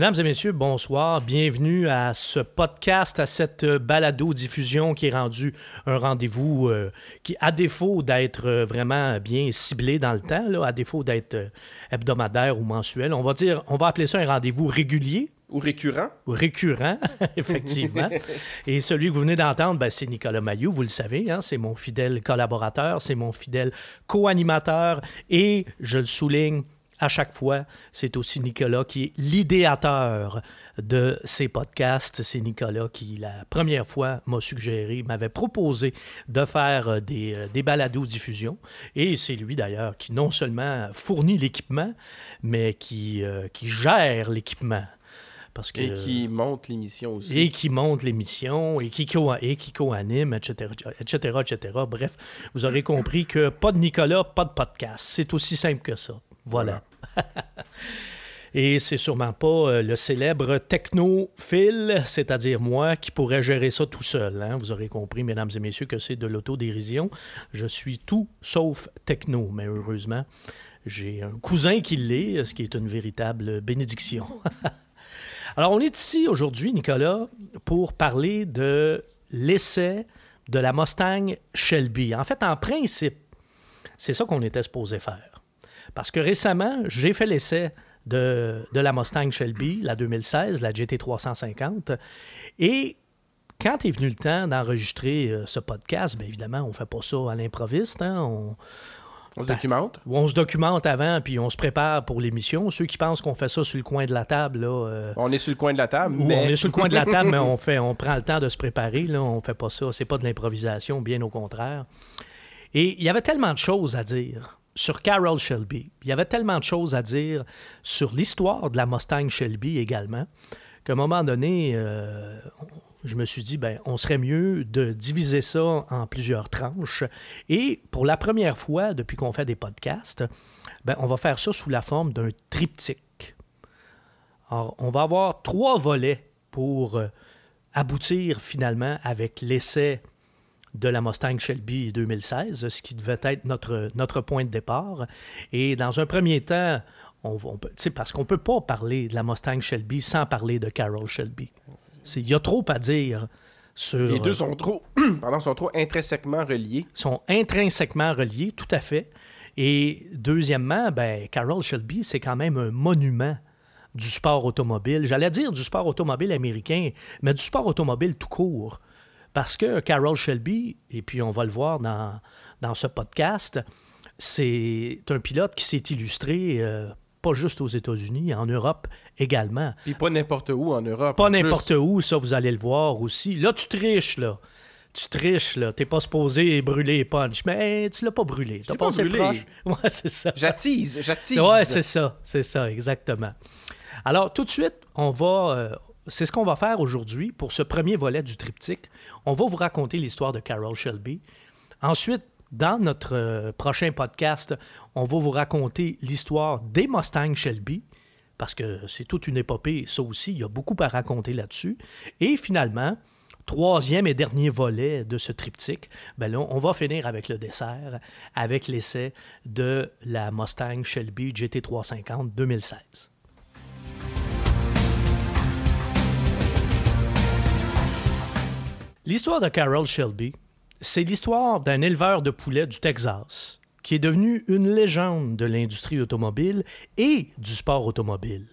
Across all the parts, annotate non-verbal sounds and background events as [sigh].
Mesdames et messieurs, bonsoir. Bienvenue à ce podcast, à cette balado-diffusion qui est rendu un rendez-vous euh, qui, à défaut d'être euh, vraiment bien ciblé dans le temps, là, à défaut d'être euh, hebdomadaire ou mensuel, on va dire, on va appeler ça un rendez-vous régulier. Ou récurrent. Ou récurrent, [laughs] effectivement. Et celui que vous venez d'entendre, ben, c'est Nicolas Mayou, vous le savez, hein, c'est mon fidèle collaborateur, c'est mon fidèle co-animateur et, je le souligne, à chaque fois. C'est aussi Nicolas qui est l'idéateur de ces podcasts. C'est Nicolas qui, la première fois, m'a suggéré, m'avait proposé de faire euh, des, euh, des balados diffusion. Et c'est lui, d'ailleurs, qui non seulement fournit l'équipement, mais qui, euh, qui gère l'équipement. Parce que, et qui monte l'émission aussi. Et qui monte l'émission, et qui co-anime, etc., etc., etc. Bref, vous aurez compris que pas de Nicolas, pas de podcast. C'est aussi simple que ça. Voilà. [laughs] Et c'est sûrement pas euh, le célèbre technophile, c'est-à-dire moi, qui pourrait gérer ça tout seul. Hein. Vous aurez compris, mesdames et messieurs, que c'est de l'autodérision. Je suis tout sauf techno, mais heureusement, j'ai un cousin qui l'est, ce qui est une véritable bénédiction. [laughs] Alors, on est ici aujourd'hui, Nicolas, pour parler de l'essai de la Mustang Shelby. En fait, en principe, c'est ça qu'on était supposé faire. Parce que récemment, j'ai fait l'essai de, la Mustang Shelby, la 2016, la GT350. Et quand est venu le temps d'enregistrer euh, ce podcast, bien évidemment, on ne fait pas ça à l'improviste. Hein, on, on se documente? On se documente avant, puis on se prépare pour l'émission. Ceux qui pensent qu'on fait ça sur le coin de la table, là... Euh, on est sur le coin de la table, mais... On est sur le coin de la table, mais on, [laughs] fait, on prend le temps de se préparer, là. On fait pas ça. C'est pas de l'improvisation, bien au contraire. Et il y avait tellement de choses à dire sur Carol Shelby. Il y avait tellement de choses à dire sur l'histoire de la Mustang Shelby également, qu'à un moment donné, euh, je me suis dit, ben, on serait mieux de diviser ça en plusieurs tranches. Et pour la première fois depuis qu'on fait des podcasts, ben, on va faire ça sous la forme d'un triptyque. Alors, on va avoir trois volets pour euh, aboutir finalement avec l'essai de la Mustang Shelby 2016, ce qui devait être notre, notre point de départ. Et dans un premier temps, on, parce qu'on ne peut pas parler de la Mustang Shelby sans parler de Carol Shelby. Il y a trop à dire sur... Les deux sont trop, [clears throat] pardon, sont trop intrinsèquement reliés. sont intrinsèquement reliés, tout à fait. Et deuxièmement, ben, Carol Shelby, c'est quand même un monument du sport automobile. J'allais dire du sport automobile américain, mais du sport automobile tout court. Parce que Carol Shelby, et puis on va le voir dans, dans ce podcast, c'est un pilote qui s'est illustré euh, pas juste aux États-Unis, en Europe également. Puis pas n'importe où en Europe. Pas n'importe où, ça vous allez le voir aussi. Là, tu triches, là. Tu triches, là. T'es pas supposé brûler punch, mais tu l'as pas brûlé. T'as pas brûlé. Proche. [laughs] Ouais, c'est ça. J'attise, j'attise. Ouais, c'est ça, c'est ça, exactement. Alors, tout de suite, on va, euh, c'est ce qu'on va faire aujourd'hui pour ce premier volet du triptyque. On va vous raconter l'histoire de Carol Shelby. Ensuite, dans notre euh, prochain podcast, on va vous raconter l'histoire des Mustang Shelby, parce que c'est toute une épopée, ça aussi, il y a beaucoup à raconter là-dessus. Et finalement, troisième et dernier volet de ce triptyque, ben on va finir avec le dessert, avec l'essai de la Mustang Shelby GT350 2016. L'histoire de Carol Shelby, c'est l'histoire d'un éleveur de poulets du Texas qui est devenu une légende de l'industrie automobile et du sport automobile.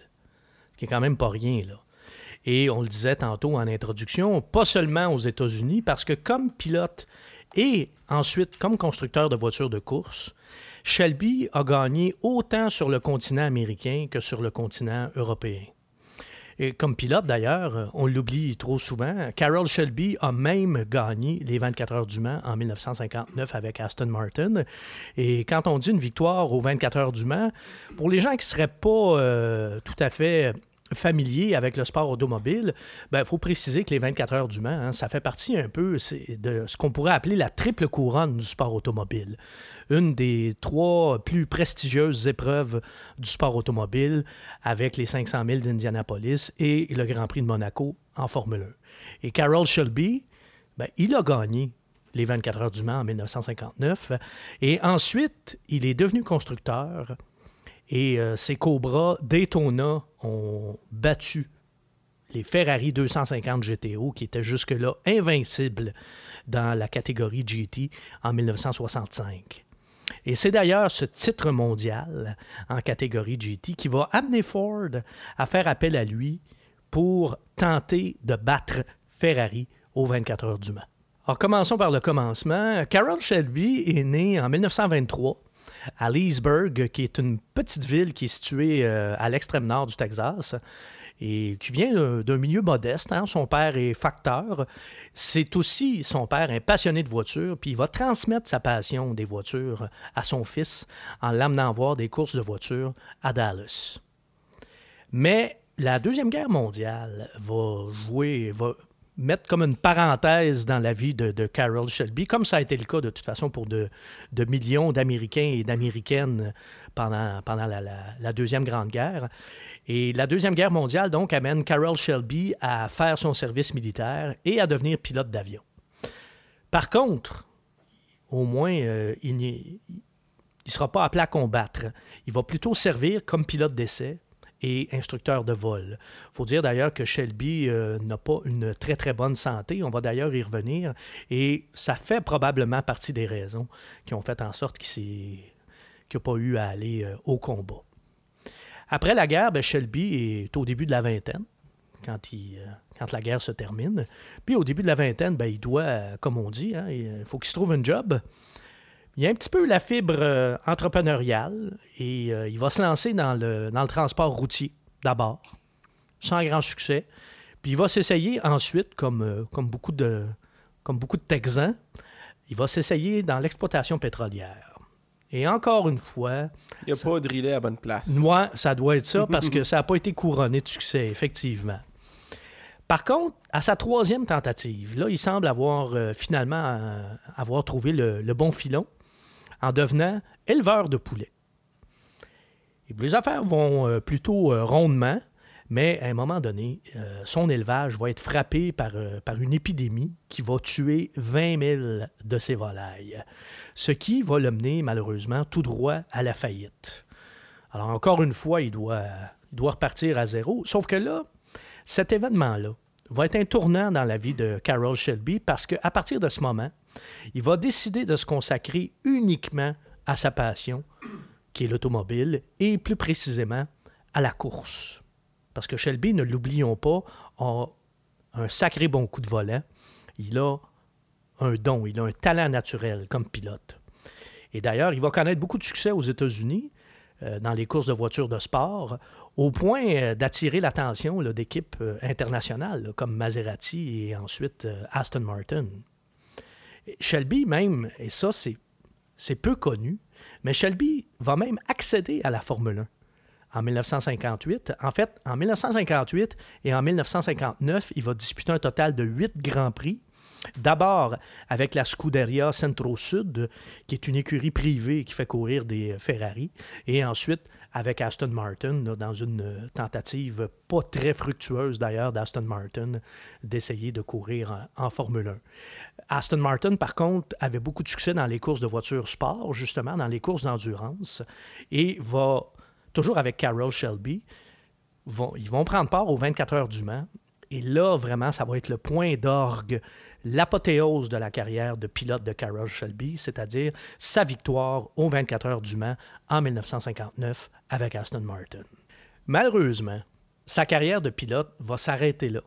Ce qui est quand même pas rien, là. Et on le disait tantôt en introduction, pas seulement aux États-Unis, parce que comme pilote et ensuite comme constructeur de voitures de course, Shelby a gagné autant sur le continent américain que sur le continent européen. Et comme pilote, d'ailleurs, on l'oublie trop souvent, Carroll Shelby a même gagné les 24 heures du Mans en 1959 avec Aston Martin. Et quand on dit une victoire aux 24 heures du Mans, pour les gens qui ne seraient pas euh, tout à fait familier avec le sport automobile, il ben, faut préciser que les 24 heures du Mans, hein, ça fait partie un peu de ce qu'on pourrait appeler la triple couronne du sport automobile. Une des trois plus prestigieuses épreuves du sport automobile avec les 500 000 d'Indianapolis et le Grand Prix de Monaco en Formule 1. Et Carroll Shelby, ben, il a gagné les 24 heures du Mans en 1959 et ensuite, il est devenu constructeur Et euh, ces Cobra Daytona ont battu les Ferrari 250 GTO, qui étaient jusque-là invincibles dans la catégorie GT en 1965. Et c'est d'ailleurs ce titre mondial en catégorie GT qui va amener Ford à faire appel à lui pour tenter de battre Ferrari aux 24 heures du Mans. Alors commençons par le commencement. Carroll Shelby est né en 1923 à Leesburg, qui est une petite ville qui est située euh, à l'extrême nord du Texas et qui vient d'un milieu modeste. Hein. Son père est facteur. C'est aussi, son père, un passionné de voitures, puis il va transmettre sa passion des voitures à son fils en l'amenant voir des courses de voitures à Dallas. Mais la Deuxième Guerre mondiale va jouer, mettre comme une parenthèse dans la vie de, Carol Shelby, comme ça a été le cas de toute façon pour de, millions d'Américains et d'Américaines pendant, pendant la, Deuxième Grande Guerre. Et la Deuxième Guerre mondiale, donc, amène Carol Shelby à faire son service militaire et à devenir pilote d'avion. Par contre, au moins, euh, il ne sera pas appelé à combattre. Il va plutôt servir comme pilote d'essai et instructeur de vol. Il faut dire d'ailleurs que Shelby euh, n'a pas une très très bonne santé. On va d'ailleurs y revenir. Et ça fait probablement partie des raisons qui ont fait en sorte qu'il n'a pas eu à aller euh, au combat. Après la guerre, ben, Shelby est au début de la vingtaine. Euh, quand, la guerre se termine. Puis au début de la vingtaine, ben, il doit, comme on dit, hein, il faut qu'il se trouve un job. Il y a un petit peu la fibre euh, entrepreneuriale et euh, il va se lancer dans le, dans le transport routier d'abord, sans grand succès. Puis il va s'essayer ensuite, comme, euh, comme, beaucoup de, comme beaucoup de Texans, il va s'essayer dans l'exploitation pétrolière. Et encore une fois. Il n'y a pas drillé à bonne place. Moi, ça doit être ça [laughs] parce que ça n'a pas été couronné de succès, effectivement. Par contre, à sa troisième tentative, là, il semble avoir finalement avoir trouvé le bon filon en devenant éleveur de poulets. Et les affaires vont euh, plutôt euh, rondement, mais à un moment donné, euh, son élevage va être frappé par, une épidémie qui va tuer 20 000 de ses volailles, ce qui va le mener malheureusement tout droit à la faillite. Alors encore une fois, il doit, il doit repartir à zéro, sauf que là, cet événement-là va être un tournant dans la vie de Carol Shelby parce qu'à partir de ce moment, il va décider de se consacrer uniquement à sa passion, qui est l'automobile, et plus précisément à la course. Parce que Shelby, ne l'oublions pas, a un sacré bon coup de volant. Il a un don, il a un talent naturel comme pilote. Et d'ailleurs, il va connaître beaucoup de succès aux États-Unis euh, dans les courses de voitures de sport, au point euh, d'attirer l'attention d'équipes euh, internationales comme Maserati et ensuite Aston Martin. Shelby même, et ça c'est peu connu, mais Shelby va même accéder à la Formule 1 en 1958. En fait, en 1958 et en 1959, il va disputer un total de huit Grands Prix. D'abord avec la Scuderia Centro Sud, qui est une écurie privée qui fait courir des Ferrari, et ensuite avec Aston Martin, dans une euh, tentative pas très fructueuse d'ailleurs d'Aston Martin d'essayer de courir en, Formule 1. Aston Martin, par contre, avait beaucoup de succès dans les courses de voitures sport, justement, dans les courses d'endurance, et va, toujours avec Carroll Shelby, vont, ils vont prendre part aux 24 heures du Mans. Et là, vraiment, ça va être le point d'orgue l'apothéose de la carrière de pilote de Carroll Shelby, c'est-à-dire sa victoire aux 24 heures du Mans en 1959 avec Aston Martin. Malheureusement, sa carrière de pilote va s'arrêter là,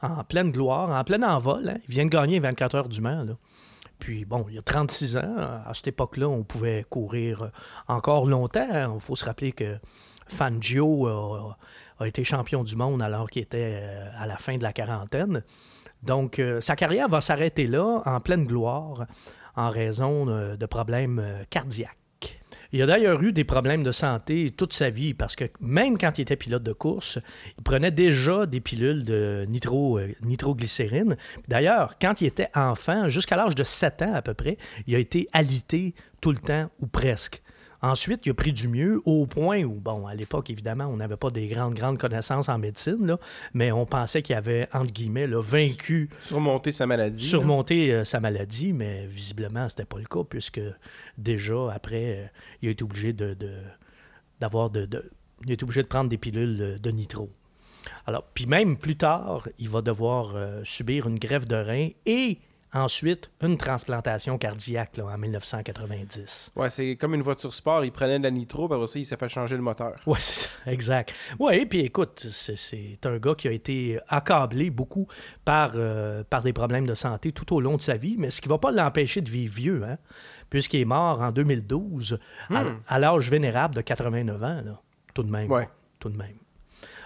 en pleine gloire, en plein envol. Hein. Il vient de gagner 24 heures du Mans. Puis bon, il y a 36 ans, à cette époque-là, on pouvait courir encore longtemps. Il faut se rappeler que Fangio a, été champion du monde alors qu'il était euh, à la fin de la quarantaine. Donc, euh, sa carrière va s'arrêter là, en pleine gloire, en raison euh, de problèmes cardiaques. Il a d'ailleurs eu des problèmes de santé toute sa vie parce que même quand il était pilote de course, il prenait déjà des pilules de nitro, nitroglycérine. D'ailleurs, quand il était enfant, jusqu'à l'âge de 7 ans à peu près, il a été alité tout le temps ou presque. Ensuite, il a pris du mieux au point où, bon, à l'époque, évidemment, on n'avait pas des grandes, grandes connaissances en médecine, là, mais on pensait qu'il avait, entre guillemets, vaincu. Surmonter sa maladie. Surmonter euh, sa maladie, mais visiblement, c'était pas le cas, puisque déjà, après, euh, il a été obligé de, d'avoir de, de- Il est obligé de prendre des pilules de, de nitro. Alors, puis même plus tard, il va devoir euh, subir une greffe de rein et ensuite une transplantation cardiaque là, en 1990. Ouais, c'est comme une voiture sport. Il prenait de la nitro, puis il s'est fait changer le moteur. Oui, c'est ça, [laughs] exact. Oui, puis écoute, c'est- un gars qui a été accablé beaucoup par, euh, par des problèmes de santé tout au long de sa vie, mais ce qui ne va pas l'empêcher de vivre vieux, hein, puisqu'il est mort en 2012 à, à l'âge vénérable de 89 ans, là, tout de même. Ouais. Tout de même.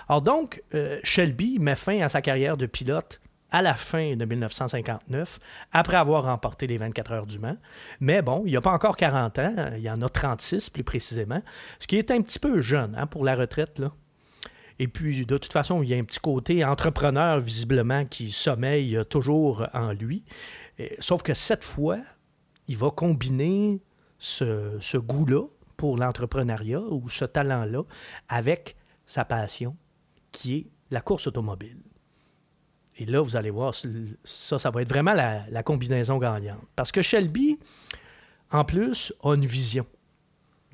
Alors donc, euh, Shelby met fin à sa carrière de pilote à la fin de 1959, après avoir remporté les 24 heures du Mans. Mais bon, il n'a pas encore 40 ans, il y en a 36 plus précisément, ce qui est un petit peu jeune hein, pour la retraite. Là. Et puis, de toute façon, il y a un petit côté entrepreneur, visiblement, qui sommeille toujours en lui. Sauf que cette fois, il va combiner ce goût-là pour l'entrepreneuriat ou ce talent-là avec sa passion, qui est la course automobile. Et là, vous allez voir, ça, ça va être vraiment la, la combinaison gagnante. Parce que Shelby, en plus, a une vision.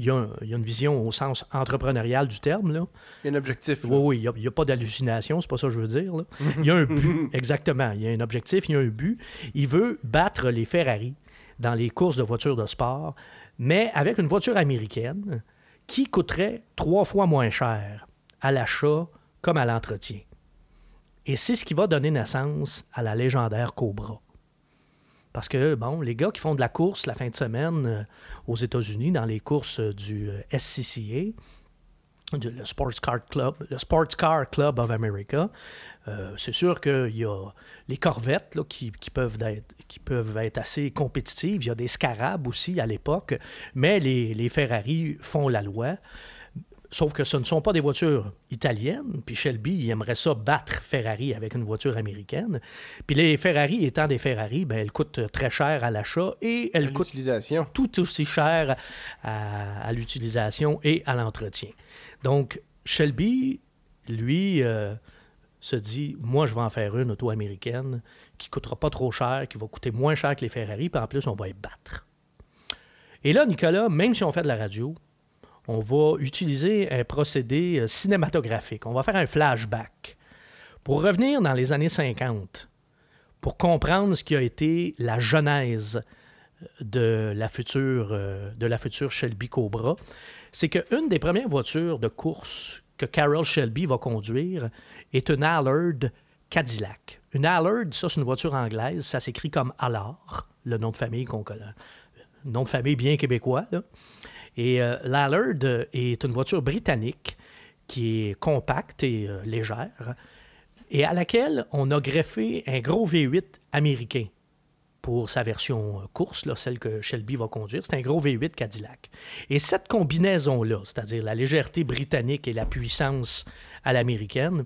Il y a, un- il y a une vision au sens entrepreneurial du terme, là. Il y a un objectif. là. Oui, oui, il n'y a, pas d'hallucination, c'est pas ça que je veux dire. là. Il y a un but, [laughs] exactement. Il y a un objectif, il y a un but. Il veut battre les Ferrari dans les courses de voitures de sport, mais avec une voiture américaine qui coûterait trois fois moins cher à l'achat comme à l'entretien. Et c'est ce qui va donner naissance à la légendaire Cobra. Parce que, bon, les gars qui font de la course la fin de semaine euh, aux États-Unis, dans les courses euh, du euh, SCCA, du- le Sports Car Club, le Sports Car Club of America. C'est sûr qu'il y a les corvettes là, qui, peuvent être, qui peuvent être assez compétitives. Il y a des Scarabs aussi à l'époque, mais les Ferrari font la loi. Sauf que ce ne sont pas des voitures italiennes. Puis Shelby, il aimerait ça battre Ferrari avec une voiture américaine. Puis les Ferrari étant des Ferrari, ben, elles coûtent très cher à l'achat et elles coûtent tout aussi cher à, à l'utilisation et à l'entretien. Donc, Shelby, lui, euh, se dit Moi, je vais en faire une auto américaine qui ne coûtera pas trop cher, qui va coûter moins cher que les Ferrari, puis en plus, on va les battre. Et là, Nicolas, même si on fait de la radio, on va utiliser un procédé euh, cinématographique. On va faire un flashback pour revenir dans les années 50, pour comprendre ce qui a été la genèse de la future, euh, de la future Shelby Cobra, c'est qu'une des premières voitures de course que Carroll Shelby va conduire est une Allard Cadillac. Une Allard, ça c'est une voiture anglaise, ça s'écrit comme Allard, le nom de famille qu'on connaît. Nom de famille bien québécois. Et euh, l'Allard euh, est une voiture britannique qui est compacte et euh, légère et à laquelle on a greffé un gros V8 américain pour sa version course, celle que Shelby va conduire. C'est un gros V8 Cadillac. Et cette combinaison-là, c'est-à-dire la légèreté britannique et la puissance à l'américaine,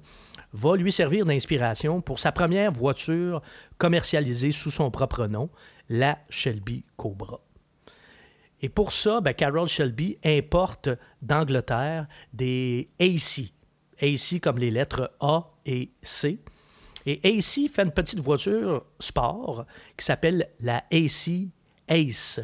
va lui servir d'inspiration pour sa première voiture commercialisée sous son propre nom, la Shelby Cobra. Et pour ça, ben, Carroll Shelby importe d'Angleterre des AC. AC comme les lettres A et C. Et AC fait une petite voiture sport qui s'appelle la AC Ace.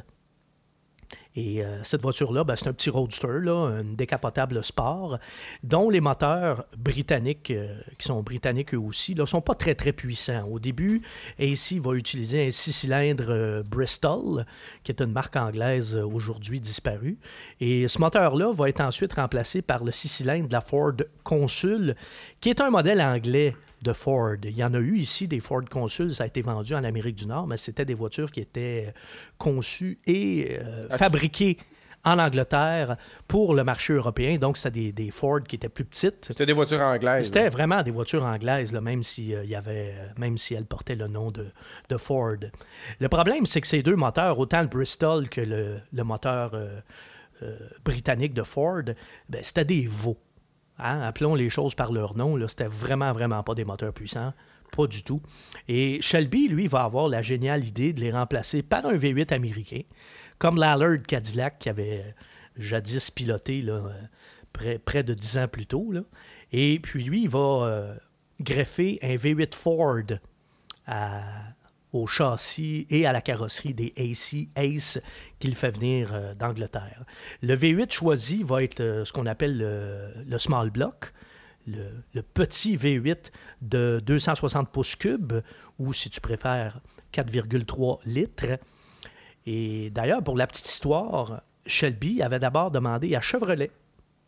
Et euh, cette voiture-là, ben, c'est un petit roadster, là, une décapotable sport, dont les moteurs britanniques, euh, qui sont britanniques eux aussi, ne sont pas très très puissants. Au début, AC va utiliser un six cylindres euh, Bristol, qui est une marque anglaise aujourd'hui disparue. Et ce moteur-là va être ensuite remplacé par le six cylindres de la Ford Consul, qui est un modèle anglais de Ford. Il y en a eu ici des Ford Consul, ça a été vendu en Amérique du Nord, mais c'était des voitures qui étaient conçues et euh, fabriquées en Angleterre pour le marché européen. Donc, c'était des, des Ford qui étaient plus petites. C'était des voitures anglaises. C'était vraiment des voitures anglaises, là, même, si, euh, y avait, euh, même si elles portaient le nom de, de Ford. Le problème, c'est que ces deux moteurs, autant le Bristol que le, le moteur euh, euh, britannique de Ford, ben, c'était des veaux. Hein? Appelons les choses par leur nom. Là, c'était vraiment, vraiment pas des moteurs puissants. Pas du tout. Et Shelby, lui, va avoir la géniale idée de les remplacer par un V8 américain, comme l'Allard Cadillac qui avait euh, jadis piloté là, euh, près, de dix ans plus tôt. Et puis lui, il va euh, greffer un V8 Ford à- au châssis et à la carrosserie des AC Ace qu'il fait venir euh, d'Angleterre. Le V8 choisi va être euh, ce qu'on appelle le, small block, le, le petit V8 de 260 pouces cubes, ou si tu préfères 4,3 litres. Et d'ailleurs, pour la petite histoire, Shelby avait d'abord demandé à Chevrolet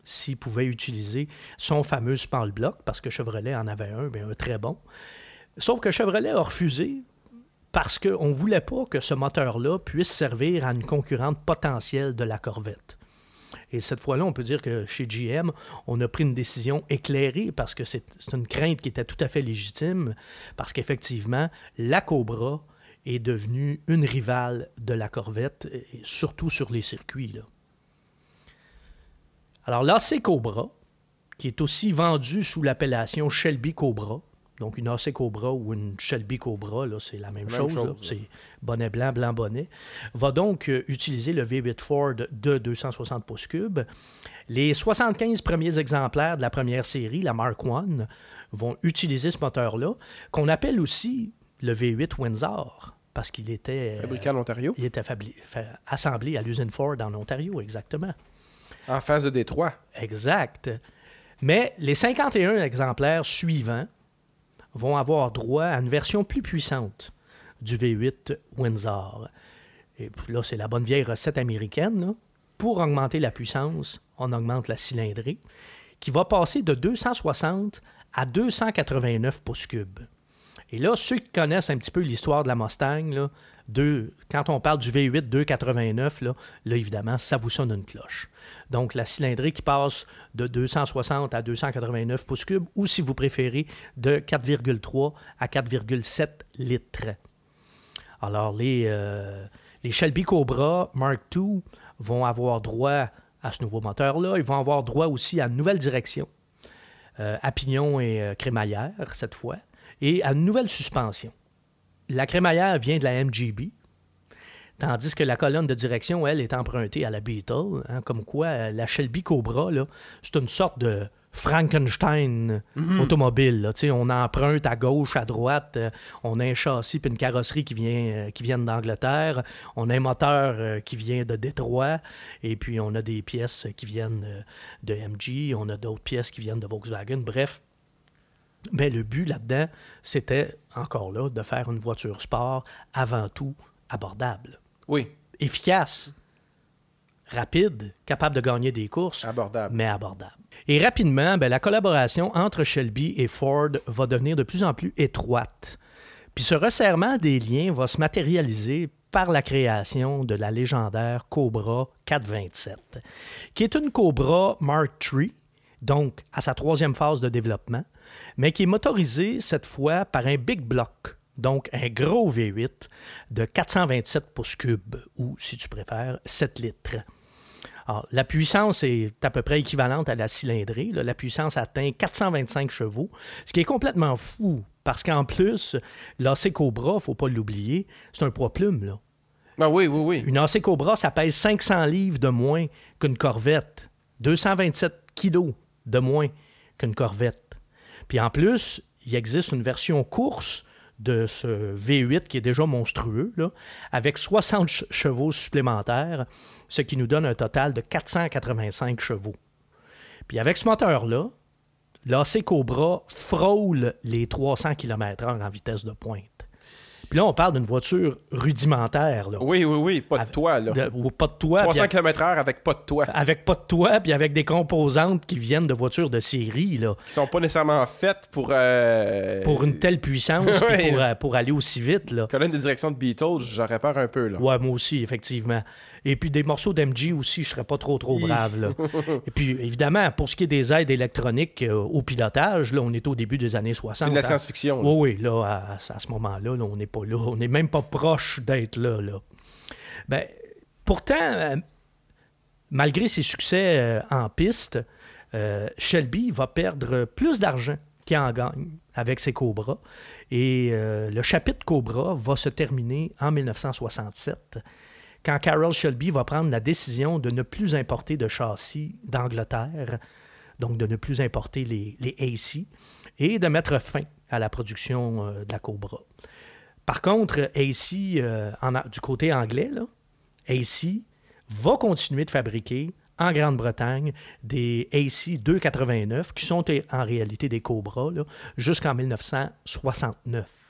s'il pouvait utiliser son fameux small block, parce que Chevrolet en avait un, mais un très bon. Sauf que Chevrolet a refusé parce qu'on ne voulait pas que ce moteur-là puisse servir à une concurrente potentielle de la Corvette. Et cette fois-là, on peut dire que chez GM, on a pris une décision éclairée parce que c'est une crainte qui était tout à fait légitime, parce qu'effectivement, la Cobra est devenue une rivale de la Corvette, et surtout sur les circuits. Là. Alors Cobra, qui est aussi vendu sous l'appellation Shelby Cobra, donc une AC Cobra ou une Shelby Cobra, là, c'est la même, chose. C'est bonnet blanc, blanc bonnet. Va donc euh, utiliser le V8 Ford de 260 pouces cubes. Les 75 premiers exemplaires de la première série, la Mark I, vont utiliser ce moteur-là, qu'on appelle aussi le V8 Windsor, parce qu'il était, euh, Fabriqué en Ontario. il était assemblé à l'usine Ford en Ontario, exactement. En face de Détroit. Exact. Mais les 51 exemplaires suivants vont avoir droit à une version plus puissante du V8 Windsor. Et là, c'est la bonne vieille recette américaine. Pour augmenter la puissance, on augmente la cylindrée, qui va passer de 260 à 289 pouces cubes. Et là, ceux qui connaissent un petit peu l'histoire de la Mustang, quand on parle du V8 289, là, évidemment, ça vous sonne une cloche. Donc, la cylindrée qui passe de 260 à 289 pouces cubes, ou si vous préférez, de 4,3 à 4,7 litres. Alors, les, euh, les Shelby Cobra Mark II vont avoir droit à ce nouveau moteur-là. Ils vont avoir droit aussi à une nouvelle direction, euh, à pignon et euh, crémaillère cette fois, et à une nouvelle suspension. La crémaillère vient de la MGB, tandis que la colonne de direction, elle, est empruntée à la Beetle. hein, comme quoi, euh, la Shelby Cobra, c'est une sorte de Frankenstein automobile. là. Tu sais, On emprunte à gauche, à droite. euh, on a un châssis puis une carrosserie qui, vient, euh, qui viennent d'Angleterre. On a un moteur euh, qui vient de Détroit. Et puis, on a des pièces qui viennent de MG. On a d'autres pièces qui viennent de Volkswagen. Bref, ben, le but là-dedans, c'était encore là de faire une voiture sport avant tout abordable, Oui, efficace, rapide, capable de gagner des courses, abordable. mais abordable. Et rapidement, ben, la collaboration entre Shelby et Ford va devenir de plus en plus étroite. Puis ce resserrement des liens va se matérialiser par la création de la légendaire Cobra 427, qui est une Cobra Mark III, donc à sa troisième phase de développement, mais qui est motorisée cette fois par un Big Block, donc un gros V8 de 427 pouces cubes, ou si tu préfères, 7 litres. Alors, la puissance est à peu près équivalente à la cylindrée. là. La puissance atteint 425 chevaux, ce qui est complètement fou, parce qu'en plus, l'AC Cobra, faut pas l'oublier, c'est un poids plume. Là. Ah oui, oui, oui. Une AC Cobra, ça pèse 500 livres de moins qu'une Corvette. 227 kilos de moins qu'une Corvette. Puis en plus, il existe une version course de ce V8 qui est déjà monstrueux, avec 60 ch- chevaux supplémentaires, ce qui nous donne un total de 485 chevaux. Puis avec ce moteur-là, l'AC Cobra frôle les 300 km/h en vitesse de pointe. Puis là, on parle d'une voiture rudimentaire. Là. Oui, oui, oui. Pas de Avec- toit, là. De- ou pas de toit. 300 puis km/h avec pas de toit. avec pas de toit, puis avec des composantes qui viennent de voitures de série, là, Qui sont pas nécessairement faites pour. Euh... pour une telle puissance, puis [laughs] Ouais. pour, euh, pour aller aussi vite. Là. Colonne de direction de Beatles, j'aurais peur un peu, là. Ouais, moi aussi, effectivement. Et puis des morceaux d'MG aussi, je serais pas trop, trop brave. Là. [laughs] Et puis, évidemment, pour ce qui est des aides électroniques euh, au pilotage, là, on est au début des années 60. C'est de la hein. science-fiction. Oui, oui, là, à, à ce moment-là, là, on n'est pas là. On n'est même pas proche d'être là, là. Ben, pourtant, euh, malgré ses succès euh, en piste, Shelby va perdre plus d'argent qu'il en gagne avec ses Cobras. Et le chapitre Cobra va se terminer en 1967, quand Carroll Shelby va prendre la décision de ne plus importer de châssis d'Angleterre, donc de ne plus importer les, les AC, et de mettre fin à la production euh, de la Cobra. Par contre, AC, euh, du côté anglais, là, va continuer de fabriquer en Grande-Bretagne des AC 289 qui sont eh, en réalité des Cobra là, jusqu'en 1969.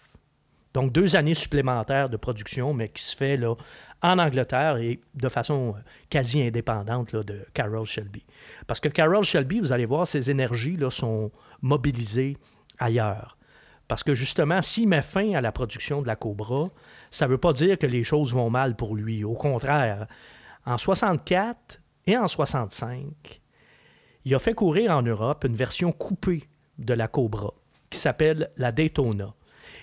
Donc deux années supplémentaires de production, mais qui se fait en Angleterre et de façon euh, quasi indépendante de Carroll Shelby. Parce que Carroll Shelby, vous allez voir, ses énergies là, sont mobilisées ailleurs. Parce que justement, s'il met fin à la production de la Cobra, ça ne veut pas dire que les choses vont mal pour lui. Au contraire, en 64 et en 65, il a fait courir en Europe une version coupée de la Cobra qui s'appelle la Daytona.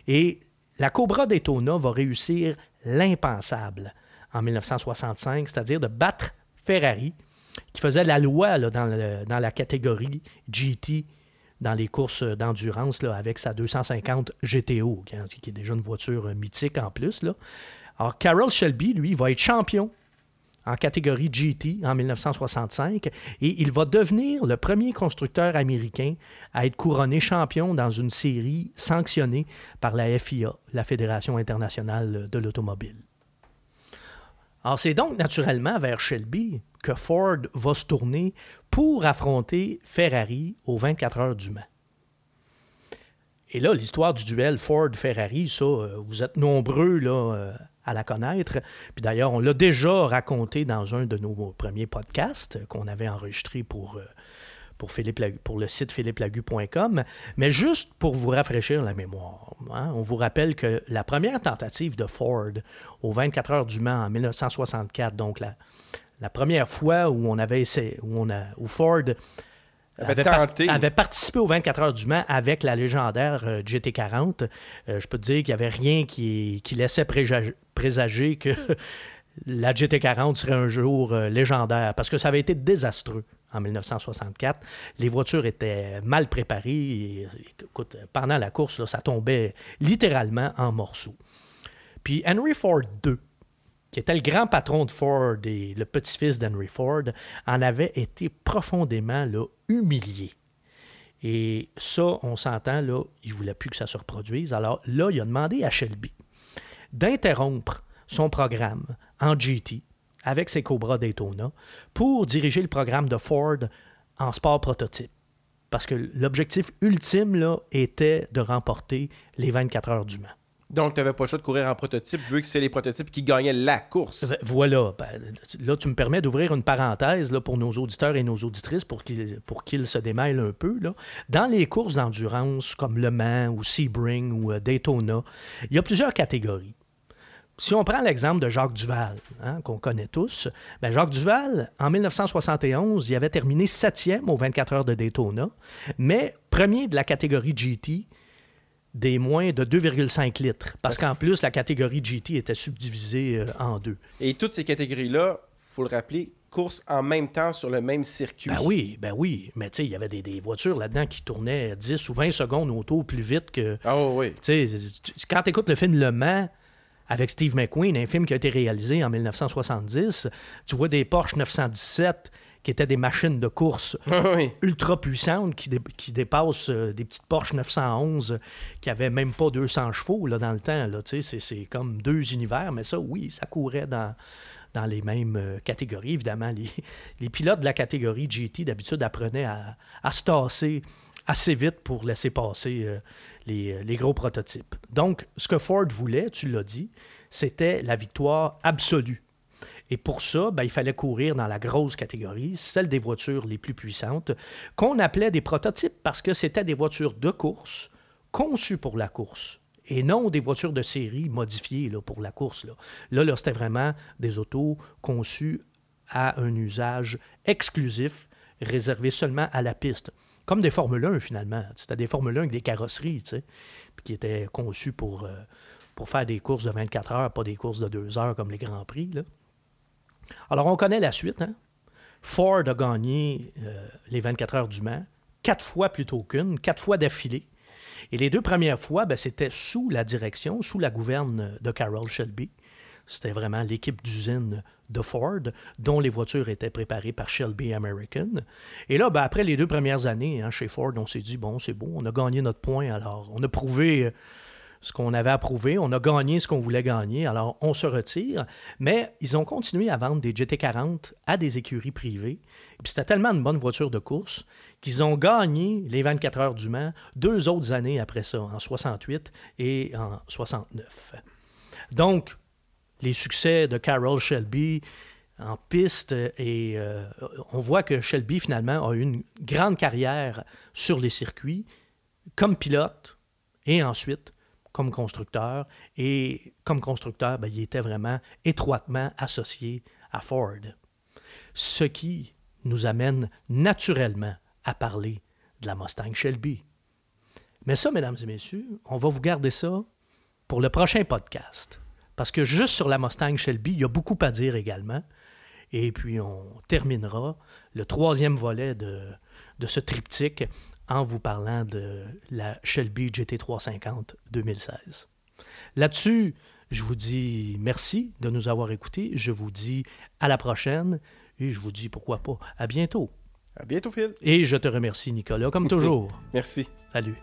Et la Cobra Daytona va réussir l'impensable en 1965, c'est-à-dire de battre Ferrari, qui faisait la loi dans, la catégorie GT dans les courses d'endurance avec sa 250 GTO, qui, est déjà une voiture mythique en plus. Alors, Carroll Shelby, lui, va être champion en catégorie GT en 1965 et il va devenir le premier constructeur américain à être couronné champion dans une série sanctionnée par la FIA, la Fédération internationale de l'automobile. Alors c'est donc naturellement vers Shelby que Ford va se tourner pour affronter Ferrari aux 24 heures du Mans. Et là, l'histoire du duel Ford-Ferrari, ça, euh, vous êtes nombreux là, euh, à la connaître. Puis d'ailleurs, on l'a déjà raconté dans un de nos premiers podcasts qu'on avait enregistré pour, euh, Philippe pour le site philippelagu.com. Mais juste pour vous rafraîchir la mémoire, hein, on vous rappelle que la première tentative de Ford aux 24 heures du Mans en 1964, donc la, première fois où on avait essayé, on a, où Ford Avait par- tenté. avait participé aux 24 heures du Mans avec la légendaire euh, GT40. Euh, je peux te dire qu'il n'y avait rien qui, qui laissait présager que [laughs] la GT40 serait un jour euh, légendaire parce que ça avait été désastreux en 1964. Les voitures étaient mal préparées. et, écoute, pendant la course, là, ça tombait littéralement en morceaux. Puis Henry Ford II, qui était le grand patron de Ford et le petit-fils d'Henry Ford, en avait été profondément là, humilié. Et ça, on s'entend, il ne voulait plus que ça se reproduise. Alors là, il a demandé à Shelby d'interrompre son programme en GT avec ses Cobra Daytona pour diriger le programme de Ford en sport prototype. Parce que l'objectif ultime là, était de remporter les 24 heures du Mans. Donc, tu n'avais pas le choix de courir en prototype, vu que c'est les prototypes qui gagnaient la course. Ben, Voilà. Ben, là, tu me permets d'ouvrir une parenthèse là, pour nos auditeurs et nos auditrices pour qu'ils, se démêlent un peu. Dans les courses d'endurance comme Le Mans ou Sebring ou euh, Daytona, il y a plusieurs catégories. Si on prend l'exemple de Jacques Duval, hein, qu'on connaît tous, ben Jacques Duval, en 1971, il avait terminé septième aux 24 heures de Daytona, mais premier de la catégorie GT des moins de 2,5 litres. Parce qu'en plus, la catégorie GT était subdivisée euh, en deux. Et toutes ces catégories-là, faut le rappeler, coursent en même temps sur le même circuit. Ben oui, ben oui. Mais tu sais, il y avait des, des voitures là-dedans qui tournaient 10 ou 20 secondes au tour plus vite que. Ah oui, oui. Tu sais, tu- quand tu écoutes le film Le Mans avec Steve McQueen, un film qui a été réalisé en 1970, tu vois des Porsche 917 qui étaient des machines de course [laughs] Ah oui. ultra puissantes qui, dé- qui dépassent euh, des petites Porsche 911 euh, qui avaient même pas 200 chevaux là, dans le temps. C'est, c'est comme deux univers, mais ça, oui, ça courait dans, dans les mêmes euh, catégories. Évidemment, les, [laughs] les pilotes de la catégorie GT, d'habitude, apprenaient à, à se tasser assez vite pour laisser passer euh, les, les gros prototypes. Donc, ce que Ford voulait, tu l'as dit, c'était la victoire absolue. Et pour ça, ben, il fallait courir dans la grosse catégorie, celle des voitures les plus puissantes, qu'on appelait des prototypes parce que c'était des voitures de course conçues pour la course et non des voitures de série modifiées là, pour la course. Là, là, c'était vraiment des autos conçues à un usage exclusif, réservé seulement à la piste. Comme des Formule 1, finalement. C'était des Formule 1 avec des carrosseries, tu sais, qui étaient conçues pour, euh, pour faire des courses de 24 heures, pas des courses de 2 heures comme les Grands Prix. Là. Alors, on connaît la suite. Hein? Ford a gagné euh, les 24 heures du Mans, quatre fois plutôt qu'une, quatre fois d'affilée. Et les deux premières fois, ben, c'était sous la direction, sous la gouverne de Carroll Shelby. C'était vraiment l'équipe d'usine de Ford, dont les voitures étaient préparées par Shelby American. Et là, ben, après les deux premières années hein, chez Ford, on s'est dit, bon, c'est bon, on a gagné notre point, alors on a prouvé, ce qu'on avait approuvé. On a gagné ce qu'on voulait gagner, alors on se retire. Mais ils ont continué à vendre des GT40 à des écuries privées. Puis c'était tellement une bonne voiture de course qu'ils ont gagné les 24 heures du Mans deux autres années après ça, en 68 et en 69. Donc, les succès de Carroll Shelby en piste et euh, on voit que Shelby finalement a eu une grande carrière sur les circuits comme pilote et ensuite comme constructeur. Et comme constructeur, ben, il était vraiment étroitement associé à Ford. Ce qui nous amène naturellement à parler de la Mustang Shelby. Mais ça, mesdames et messieurs, on va vous garder ça pour le prochain podcast. Parce que juste sur la Mustang Shelby, il y a beaucoup à dire également. Et puis on terminera le troisième volet de, de ce triptyque en vous parlant de la Shelby GT350 2016. Là-dessus, je vous dis merci de nous avoir écoutés. Je vous dis à la prochaine et je vous dis pourquoi pas à bientôt. À bientôt, Phil. Et je te remercie, Nicolas, comme toujours. [laughs] merci. Salut.